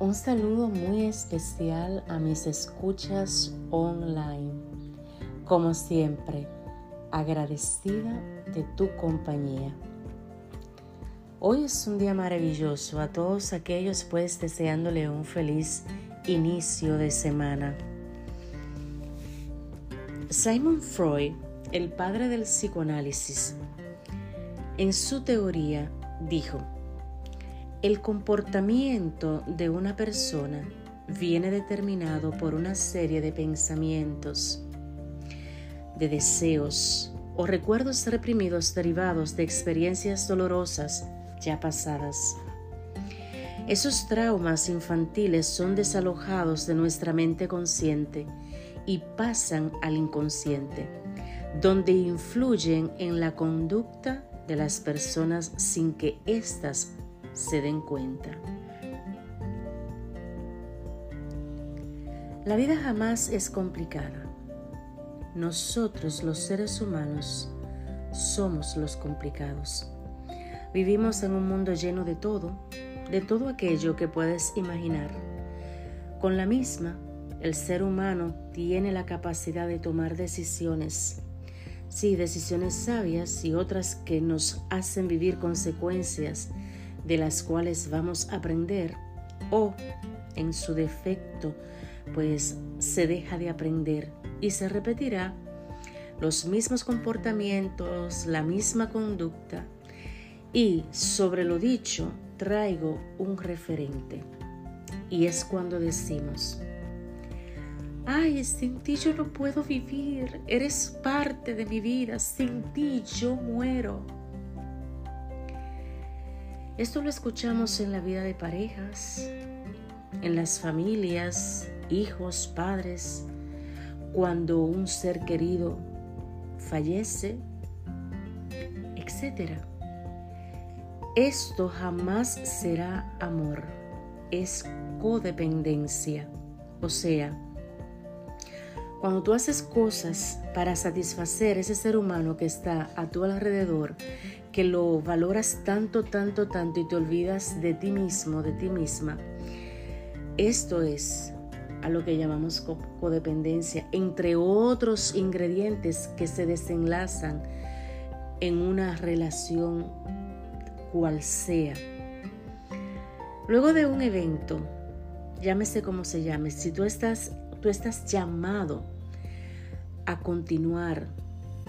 Un saludo muy especial a mis escuchas online. Como siempre, agradecida de tu compañía. Hoy es un día maravilloso. A todos aquellos pues deseándole un feliz inicio de semana. Simon Freud, el padre del psicoanálisis, en su teoría dijo, el comportamiento de una persona viene determinado por una serie de pensamientos, de deseos o recuerdos reprimidos derivados de experiencias dolorosas ya pasadas. Esos traumas infantiles son desalojados de nuestra mente consciente y pasan al inconsciente, donde influyen en la conducta de las personas sin que éstas se den cuenta. La vida jamás es complicada. Nosotros los seres humanos somos los complicados. Vivimos en un mundo lleno de todo, de todo aquello que puedes imaginar. Con la misma, el ser humano tiene la capacidad de tomar decisiones. Sí, decisiones sabias y otras que nos hacen vivir consecuencias de las cuales vamos a aprender o en su defecto pues se deja de aprender y se repetirá los mismos comportamientos, la misma conducta y sobre lo dicho traigo un referente y es cuando decimos Ay, sin ti yo no puedo vivir, eres parte de mi vida, sin ti yo muero. Esto lo escuchamos en la vida de parejas, en las familias, hijos, padres, cuando un ser querido fallece, etc. Esto jamás será amor, es codependencia. O sea, cuando tú haces cosas para satisfacer ese ser humano que está a tu alrededor, que lo valoras tanto, tanto, tanto y te olvidas de ti mismo, de ti misma. Esto es a lo que llamamos codependencia, entre otros ingredientes que se desenlazan en una relación cual sea. Luego de un evento, llámese como se llame, si tú estás, tú estás llamado a continuar,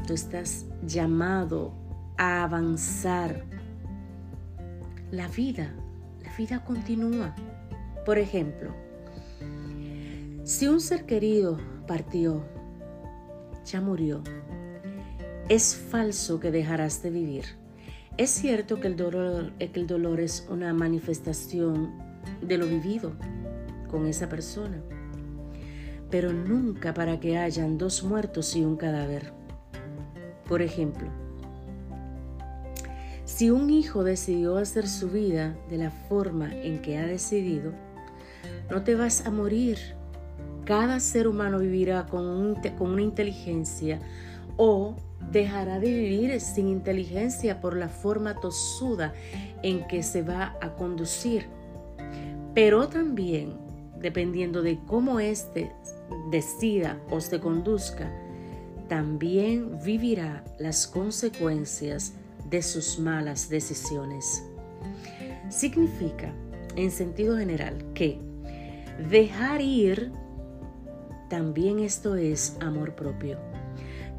tú estás llamado a avanzar. La vida, la vida continúa. Por ejemplo, si un ser querido partió, ya murió, es falso que dejarás de vivir. Es cierto que el dolor, que el dolor es una manifestación de lo vivido con esa persona, pero nunca para que hayan dos muertos y un cadáver. Por ejemplo, si un hijo decidió hacer su vida de la forma en que ha decidido, no te vas a morir. Cada ser humano vivirá con, una inteligencia o dejará de vivir sin inteligencia por la forma tosuda en que se va a conducir. Pero también, dependiendo de cómo éste decida o se conduzca, también vivirá las consecuencias de sus malas decisiones. Significa, en sentido general, que dejar ir, también esto es amor propio.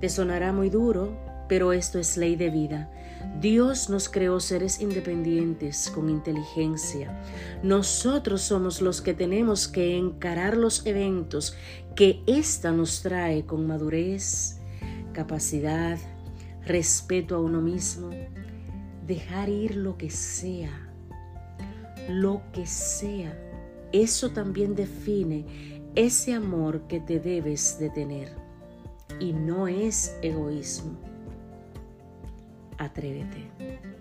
Te sonará muy duro, pero esto es ley de vida. Dios nos creó seres independientes con inteligencia. Nosotros somos los que tenemos que encarar los eventos que ésta nos trae con madurez, capacidad, respeto a uno mismo, dejar ir lo que sea, lo que sea. Eso también define ese amor que te debes de tener. Y no es egoísmo. Atrévete.